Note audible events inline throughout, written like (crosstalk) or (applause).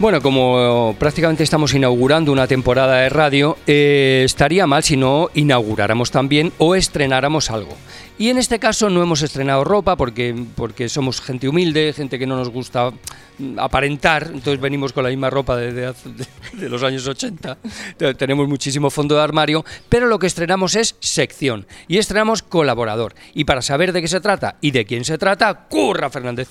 Bueno, como prácticamente estamos inaugurando una temporada de radio, eh, estaría mal si no inauguráramos también o estrenáramos algo. Y en este caso no hemos estrenado ropa porque, porque somos gente humilde, gente que no nos gusta aparentar, entonces venimos con la misma ropa de, de, los años 80, tenemos muchísimo fondo de armario, pero lo que estrenamos es sección y estrenamos colaborador. Y para saber de qué se trata y de quién se trata, Curra Fernández.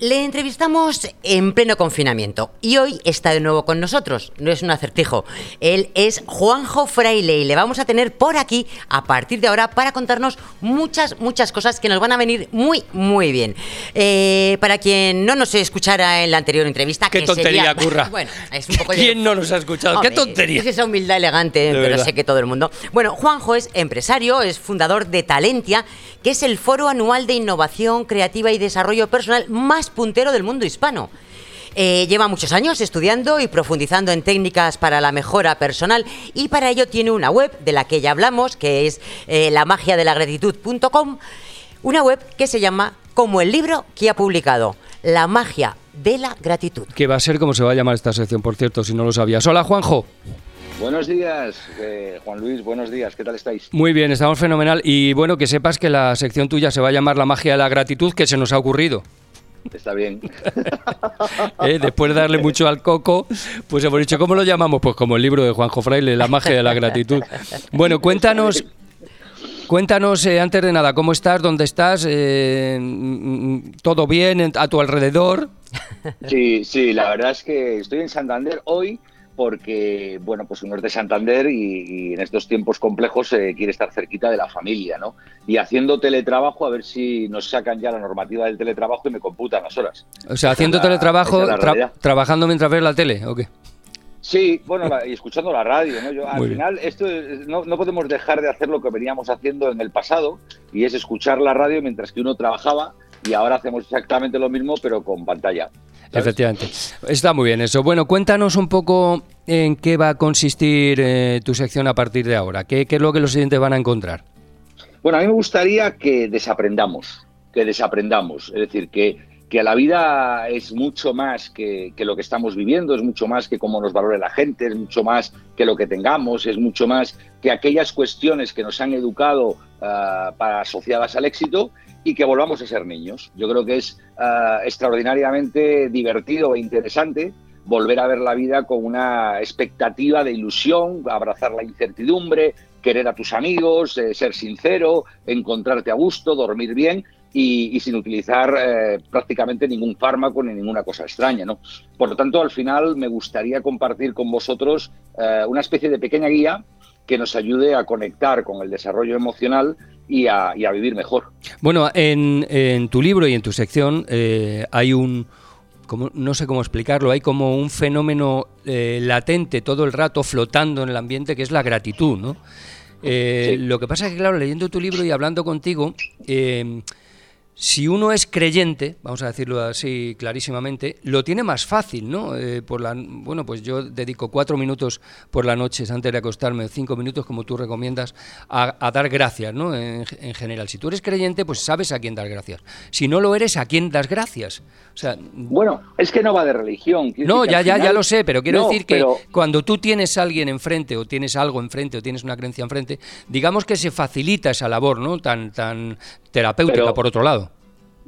Le entrevistamos en pleno confinamiento y hoy está de nuevo con nosotros. No es un acertijo. Él es Juanjo Fraile y le vamos a tener por aquí a partir de ahora para contarnos muchas, muchas cosas que nos van a venir muy, muy bien. Eh, para quien no nos escuchara en la anterior entrevista, ¿Qué tontería, (laughs) curra? Bueno, es un poco ¿Quién no nos ha escuchado? ¿Qué tontería? Es esa humildad elegante, pero sé que todo el mundo. Bueno, Juanjo es empresario, es fundador de Talentia, que es el foro anual de innovación creativa y desarrollo personal más puntero del mundo hispano. Eh, lleva muchos años estudiando y profundizando en técnicas para la mejora personal y para ello tiene una web de la que ya hablamos, que es eh, la magia de la gratitud.com, una web que se llama como el libro que ha publicado, La magia de la gratitud. Que va a ser como se va a llamar esta sección, por cierto, si no lo sabías. Hola, Juanjo. Buenos días, eh, Juan Luis, buenos días, ¿qué tal estáis? Muy bien, estamos fenomenal. Y bueno, que sepas que la sección tuya se va a llamar La magia de la gratitud, que se nos ha ocurrido. Está bien. (laughs) ¿Eh? Después de darle mucho al coco, pues hemos dicho, ¿cómo lo llamamos? Pues como el libro de Juanjo Fraile, La magia de la gratitud. Bueno, (laughs) cuéntanos, cuéntanos eh, antes de nada, ¿cómo estás? ¿Dónde estás? Eh, ¿Todo bien a tu alrededor? Sí, sí, la verdad es que estoy en Santander hoy porque, bueno, pues uno es de Santander y, en estos tiempos complejos eh, quiere estar cerquita de la familia, ¿no? Y haciendo teletrabajo, a ver si nos sacan ya la normativa del teletrabajo y me computan las horas. O sea, haciendo teletrabajo, trabajando mientras ves la tele, ¿o qué? Sí, bueno, y escuchando la radio, ¿no? Yo, al final, esto no, no, podemos dejar de hacer lo que veníamos haciendo en el pasado, y es escuchar la radio mientras que uno trabajaba, y ahora hacemos exactamente lo mismo, pero con pantalla. Efectivamente. Está muy bien eso. Bueno, cuéntanos un poco en qué va a consistir eh, tu sección a partir de ahora. ¿Qué, es lo que los siguientes van a encontrar? Bueno, a mí me gustaría que desaprendamos, que desaprendamos. Es decir, que, que la vida es mucho más que, lo que estamos viviendo, es mucho más que cómo nos valore la gente, es mucho más que lo que tengamos, es mucho más que aquellas cuestiones que nos han educado ah, para asociadas al éxito y que volvamos a ser niños. Yo creo que es ah, extraordinariamente divertido e interesante volver a ver la vida con una expectativa de ilusión, abrazar la incertidumbre, querer a tus amigos, eh, ser sincero, encontrarte a gusto, dormir bien y, sin utilizar eh, prácticamente ningún fármaco ni ninguna cosa extraña. ¿no? Por lo tanto, al final me gustaría compartir con vosotros eh, una especie de pequeña guía que nos ayude a conectar con el desarrollo emocional y a, vivir mejor. Bueno, en, tu libro y en tu sección hay un, como, no sé cómo explicarlo, hay como un fenómeno eh, latente todo el rato flotando en el ambiente que es la gratitud, ¿no? Eh, lo que pasa es que, claro, leyendo tu libro y hablando contigo, si uno es creyente, vamos a decirlo así clarísimamente, lo tiene más fácil, ¿no? Eh, por la, bueno, pues yo dedico cuatro minutos por la noche antes de acostarme, cinco minutos como tú recomiendas, a, dar gracias, ¿no? En, general, si tú eres creyente, pues sabes a quién dar gracias. Si no lo eres, ¿a quién das gracias? O sea, bueno, es que no va de religión. No, ya, ya, ya lo sé, pero quiero decir que cuando tú tienes a alguien enfrente o tienes algo enfrente o tienes una creencia enfrente, digamos que se facilita esa labor, ¿no? Tan, tan terapéutica, por otro lado.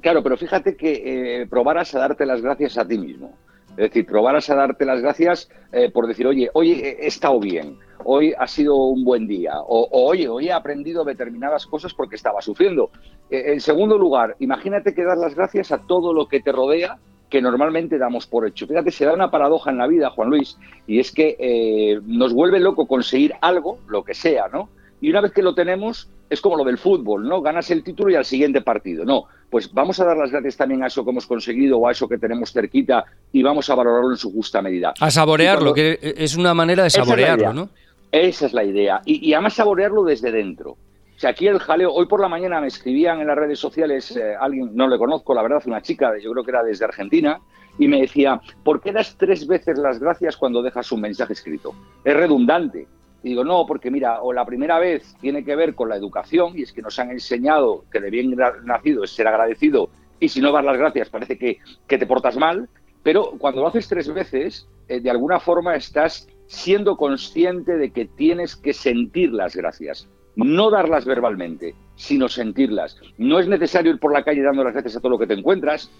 Claro, pero fíjate que eh, probaras a darte las gracias a ti mismo. Es decir, probaras a darte las gracias eh, por decir, oye, hoy he estado bien, hoy ha sido un buen día, o, oye, hoy he aprendido determinadas cosas porque estaba sufriendo. Eh, en segundo lugar, imagínate que das las gracias a todo lo que te rodea que normalmente damos por hecho. Fíjate, se da una paradoja en la vida, Juan Luis, y es que nos vuelve loco conseguir algo, lo que sea, ¿no? Y una vez que lo tenemos, es como lo del fútbol, ¿no? Ganas el título y al siguiente partido. No, pues vamos a dar las gracias también a eso que hemos conseguido o a eso que tenemos cerquita y vamos a valorarlo en su justa medida. A saborearlo, que es una manera de saborearlo, ¿no? Esa es la idea. Y, además saborearlo desde dentro. O sea, aquí el jaleo, hoy por la mañana me escribían en las redes sociales, eh, alguien, no le conozco, la verdad, una chica, yo creo que era desde Argentina, y me decía, ¿por qué das tres veces las gracias cuando dejas un mensaje escrito? Es redundante. Y digo, no, porque mira, o la primera vez tiene que ver con la educación, y es que nos han enseñado que de bien nacido es ser agradecido, y si no das las gracias parece que, que te portas mal. Pero cuando lo haces tres veces, eh, de alguna forma estás siendo consciente de que tienes que sentir las gracias, no darlas verbalmente, sino sentirlas. No es necesario ir por la calle dando las gracias a todo lo que te encuentras,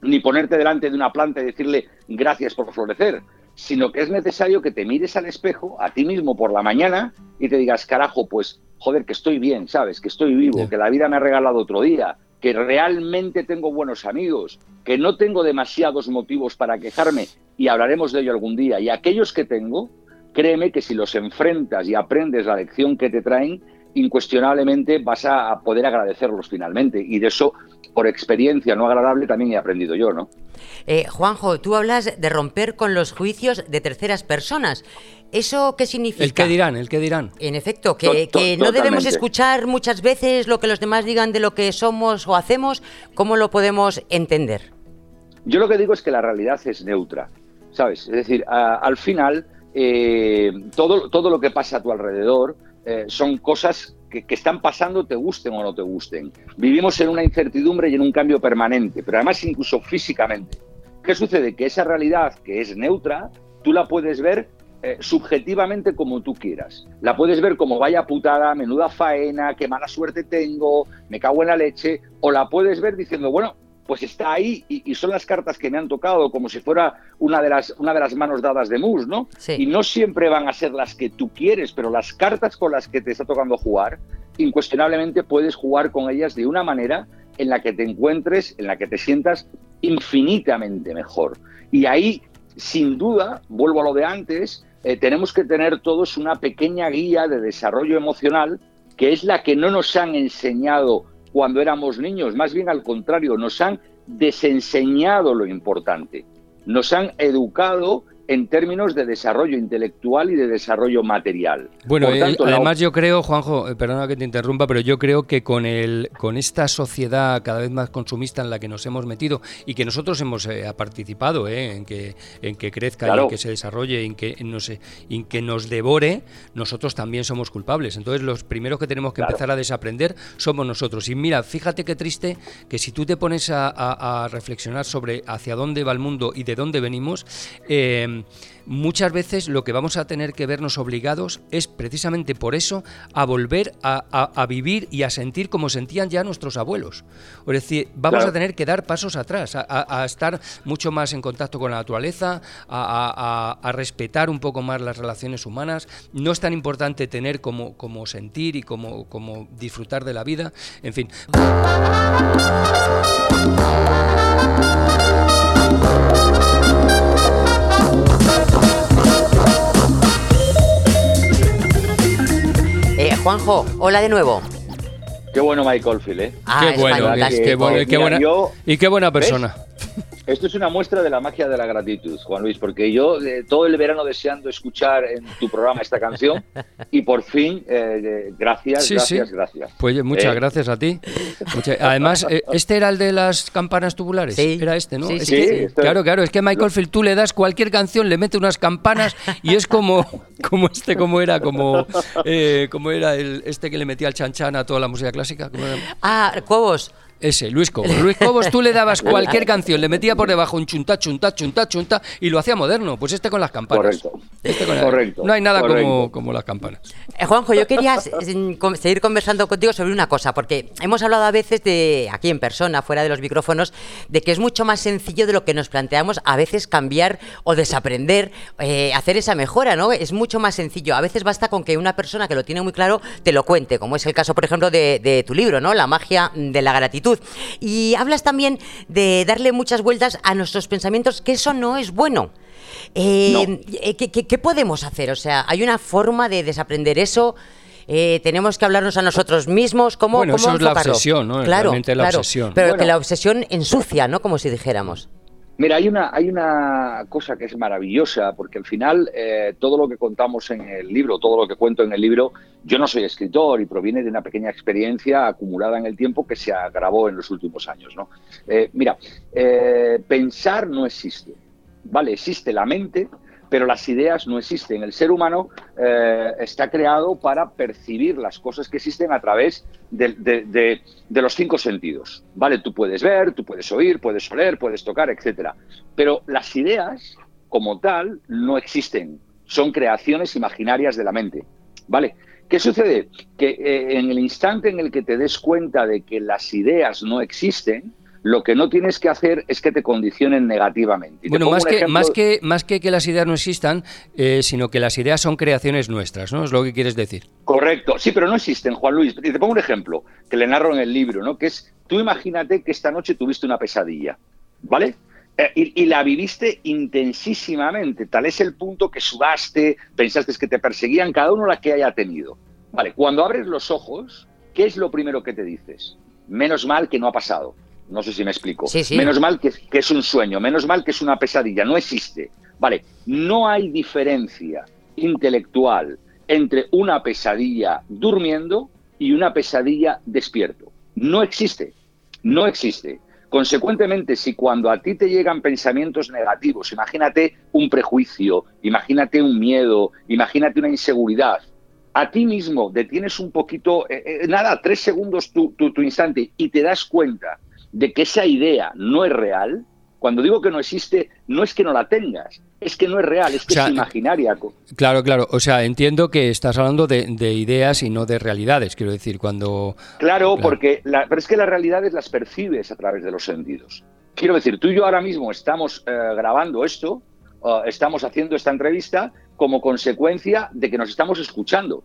ni ponerte delante de una planta y decirle gracias por florecer, sino que es necesario que te mires al espejo a ti mismo por la mañana y te digas, carajo, pues joder, que estoy bien, ¿sabes? Que estoy vivo, que la vida me ha regalado otro día, que realmente tengo buenos amigos, que no tengo demasiados motivos para quejarme y hablaremos de ello algún día. Y aquellos que tengo, créeme que si los enfrentas y aprendes la lección que te traen, incuestionablemente vas a poder agradecerlos finalmente. Y de eso, por experiencia no agradable, también he aprendido yo, ¿no? Eh, Juanjo, tú hablas de romper con los juicios de terceras personas. ¿Eso qué significa? El que dirán, el que dirán. En efecto, que, no debemos escuchar muchas veces lo que los demás digan de lo que somos o hacemos. ¿Cómo lo podemos entender? Yo lo que digo es que la realidad es neutra, ¿sabes? Es decir, al final, eh, todo, todo lo que pasa a tu alrededor eh, son cosas que, están pasando, te gusten o no te gusten. Vivimos en una incertidumbre y en un cambio permanente, pero además incluso físicamente. ¿Qué sucede? Que esa realidad que es neutra, tú la puedes ver eh, subjetivamente como tú quieras. La puedes ver como vaya putada, menuda faena, qué mala suerte tengo, me cago en la leche, o la puedes ver diciendo, bueno, pues está ahí y, son las cartas que me han tocado como si fuera una de las, una de las manos dadas de Mus, ¿no? Y no siempre van a ser las que tú quieres, pero las cartas con las que te está tocando jugar, incuestionablemente puedes jugar con ellas de una manera en la que te encuentres, en la que te sientas infinitamente mejor. Y ahí, sin duda, vuelvo a lo de antes, eh, tenemos que tener todos una pequeña guía de desarrollo emocional que es la que no nos han enseñado cuando éramos niños, más bien al contrario, nos han desenseñado lo importante, nos han educado en términos de desarrollo intelectual y de desarrollo material. Bueno, además yo creo, Juanjo, eh, perdona que te interrumpa, pero yo creo que con el con esta sociedad cada vez más consumista en la que nos hemos metido y que nosotros hemos eh, participado eh, en que en que crezca y en que se desarrolle, en que no sé, en que nos devore, nosotros también somos culpables. Entonces los primeros que tenemos que empezar a desaprender somos nosotros. Y mira, fíjate qué triste que si tú te pones a, reflexionar sobre hacia dónde va el mundo y de dónde venimos, eh, muchas veces lo que vamos a tener que vernos obligados es precisamente por eso a volver a, vivir y a sentir como sentían ya nuestros abuelos. Es decir, vamos a tener que dar pasos atrás, a, estar mucho más en contacto con la naturaleza, a, respetar un poco más las relaciones humanas. No es tan importante tener como, como sentir y como, como disfrutar de la vida. En fin. Juanjo, hola de nuevo. Qué bueno Michael Phil, ¿eh? Ah, qué, bueno, qué, bueno, qué buena, y qué buena persona. Esto es una muestra de la magia de la gratitud, Juan Luis, porque yo eh, todo el verano deseando escuchar en tu programa esta canción y por fin, eh, gracias, gracias, gracias. Pues muchas eh. gracias a ti. además, ¿este era el de las campanas tubulares? Sí. Era este, ¿no? Sí, sí, claro, claro, es que Michael Field tú le das cualquier canción, le mete unas campanas y es como, (laughs) como este, como era, como, como era el, este que le metía al chanchan a toda la música clásica. Ah, Cobos. Ese, Luis Cobos. (laughs) Luis Cobos, tú le dabas cualquier canción, le metía por debajo un chunta, chunta, chunta, chunta y lo hacía moderno. Pues este con las campanas. Correcto. Este Correcto. No hay nada como, como, las campanas. Eh, Juanjo, yo quería seguir conversando contigo sobre una cosa, porque hemos hablado a veces de, aquí en persona, fuera de los micrófonos, de que es mucho más sencillo de lo que nos planteamos a veces cambiar o desaprender, eh, hacer esa mejora, ¿no? Es mucho más sencillo. A veces basta con que una persona que lo tiene muy claro te lo cuente, como es el caso, por ejemplo, de, de tu libro, ¿no? La magia de la gratitud y hablas también de darle muchas vueltas a nuestros pensamientos, que eso no es bueno. Eh, eh, ¿qué, podemos hacer? O sea, ¿hay una forma de desaprender eso? Eh, tenemos que hablarnos a nosotros mismos. ¿Cómo, bueno, eso es la obsesión, ¿no? Claro, la obsesión. Pero que la obsesión ensucia, ¿no? Como si dijéramos. Mira, hay una, hay una cosa que es maravillosa, porque al final eh, todo lo que contamos en el libro, todo lo que cuento en el libro, yo no soy escritor y proviene de una pequeña experiencia acumulada en el tiempo que se agravó en los últimos años. ¿no? Eh, mira, eh, pensar no existe, ¿vale? Existe la mente, pero las ideas no existen. El ser humano eh, está creado para percibir las cosas que existen a través de, los cinco sentidos. ¿Vale? Tú puedes ver, tú puedes oír, puedes oler, puedes tocar, etc. Pero las ideas, como tal, no existen. Son creaciones imaginarias de la mente. ¿Vale? ¿Qué sucede? Que eh, en el instante en el que te des cuenta de que las ideas no existen, lo que no tienes que hacer es que te condicionen negativamente. bueno, más que, más, que, más que que las ideas no existan, eh, sino que las ideas son creaciones nuestras, ¿no? Es lo que quieres decir. Correcto, sí, pero no existen, Juan Luis. Y te pongo un ejemplo que le narro en el libro, ¿no? Que es, tú imagínate que esta noche tuviste una pesadilla, ¿vale? Eh, y, y, la viviste intensísimamente, tal es el punto que sudaste, pensaste que te perseguían, cada uno la que haya tenido. Vale, cuando abres los ojos, ¿qué es lo primero que te dices? Menos mal que no ha pasado. No sé si me explico. Menos mal que, es un sueño, menos mal que es una pesadilla, no existe. Vale, no hay diferencia intelectual entre una pesadilla durmiendo y una pesadilla despierto. No existe, no existe. Consecuentemente, si cuando a ti te llegan pensamientos negativos, imagínate un prejuicio, imagínate un miedo, imagínate una inseguridad, a ti mismo detienes un poquito, eh, eh, nada, tres segundos tu, tu instante y te das cuenta de que esa idea no es real, cuando digo que no existe, no es que no la tengas, es que no es real, es que es imaginaria. Claro, claro. O sea, entiendo que estás hablando de, ideas y no de realidades, quiero decir, cuando... Claro, porque pero es que las realidades las percibes a través de los sentidos. Quiero decir, tú y yo ahora mismo estamos eh, grabando esto, estamos haciendo esta entrevista como consecuencia de que nos estamos escuchando.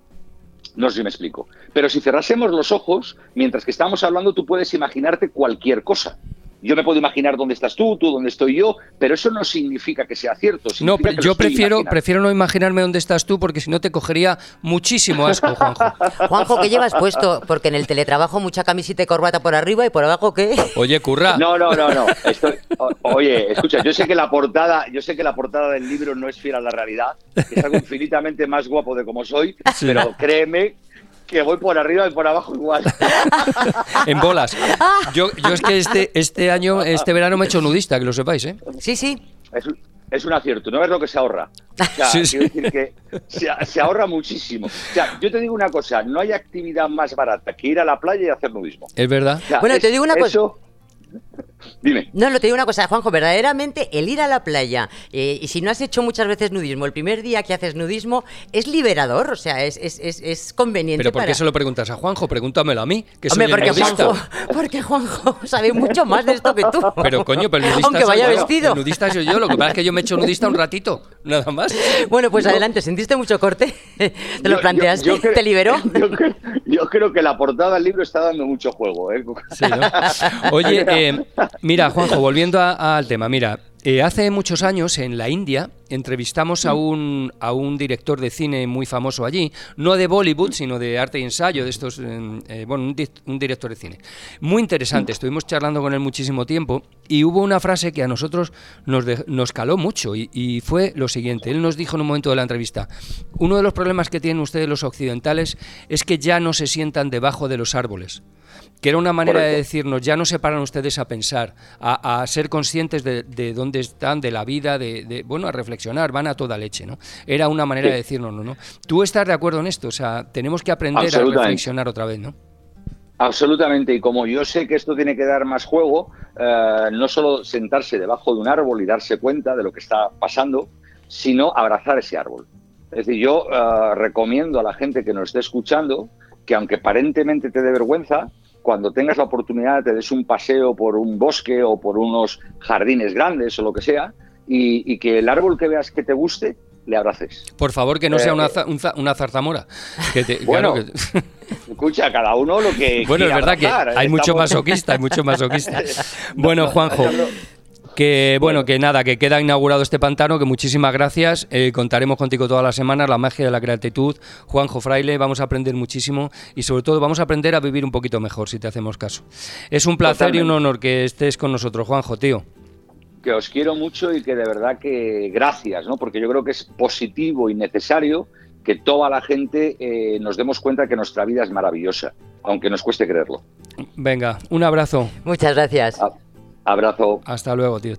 No sé si me explico. Pero si cerrásemos los ojos, mientras que estamos hablando, tú puedes imaginarte cualquier cosa. Yo me puedo imaginar dónde estás tú, tú dónde estoy yo, pero eso no significa que sea cierto. No, yo prefiero, prefiero no imaginarme dónde estás tú porque si no te cogería muchísimo asco, Juanjo. (laughs) Juanjo, ¿qué llevas puesto? Porque en el teletrabajo mucha camisita y corbata por arriba y por abajo ¿qué? Oye, curra. No, no, no, no. oye, escucha, yo sé que la portada, yo sé que la portada del libro no es fiel a la realidad, que es algo infinitamente más guapo de como soy, pero créeme que voy por arriba y por abajo igual. (laughs) en bolas. Yo, yo es que este, este año, este verano me he hecho nudista, que lo sepáis, ¿eh? Sí, sí. Es, un acierto, no es lo que se ahorra. O quiero decir que se, ahorra muchísimo. O sea, yo te digo una cosa, no hay actividad más barata que ir a la playa y hacer nudismo. Es verdad. bueno, te digo una cosa. Dime. No, lo te digo una cosa, Juanjo, verdaderamente el ir a la playa, eh, y si no has hecho muchas veces nudismo, el primer día que haces nudismo es liberador, o sea, es, es, es, conveniente. ¿Pero por qué se lo preguntas a Juanjo? Pregúntamelo a mí, que soy porque Juanjo, porque Juanjo sabe mucho más de esto que tú. Pero coño, pero el nudista Aunque vaya vestido. El nudista soy yo, lo que pasa es que yo me he hecho nudista un ratito, nada más. Bueno, pues adelante, ¿sentiste mucho corte? (laughs) ¿Te lo planteaste? ¿Te liberó? (laughs) Yo creo, que la portada del libro está dando mucho juego. ¿eh? (laughs) Oye, eh, Mira, Juanjo, volviendo al tema, mira, eh, hace muchos años en la India entrevistamos a un, a un director de cine muy famoso allí, no de Bollywood, sino de arte y ensayo, de estos, eh, eh, bueno, un, director de cine. Muy interesante, estuvimos charlando con él muchísimo tiempo y hubo una frase que a nosotros nos, nos caló mucho y, y, fue lo siguiente, él nos dijo en un momento de la entrevista, uno de los problemas que tienen ustedes los occidentales es que ya no se sientan debajo de los árboles que era una manera de decirnos, ya no se paran ustedes a pensar, a, ser conscientes de, dónde están, de la vida, de, bueno, a reflexionar, van a toda leche, ¿no? Era una manera de decirnos, ¿no? ¿Tú estás de acuerdo en esto? O sea, tenemos que aprender a reflexionar otra vez, ¿no? Absolutamente, y como yo sé que esto tiene que dar más juego, eh, no solo sentarse debajo de un árbol y darse cuenta de lo que está pasando, sino abrazar ese árbol. Es decir, yo eh, recomiendo a la gente que nos esté escuchando que aunque aparentemente te dé vergüenza, cuando tengas la oportunidad te des un paseo por un bosque o por unos jardines grandes o lo que sea, y, que el árbol que veas que te guste, le abraces. Por favor, que no sea una, eh, una zarzamora. bueno, (laughs) escucha, cada uno lo que. Bueno, es verdad que hay mucho masoquista, hay mucho masoquista. (laughs) Bueno, Juanjo. Que bueno, que nada, que queda inaugurado este pantano, que muchísimas gracias. Eh, contaremos contigo todas las semanas, la magia de la creatitud. Juanjo Fraile, vamos a aprender muchísimo y sobre todo vamos a aprender a vivir un poquito mejor, si te hacemos caso. Es un placer y un honor que estés con nosotros, Juanjo, tío. Que os quiero mucho y que de verdad que gracias, ¿no? Porque yo creo que es positivo y necesario que toda la gente eh, nos demos cuenta que nuestra vida es maravillosa, aunque nos cueste creerlo. Venga, un abrazo. Muchas gracias. Abrazo. Hasta luego, tío.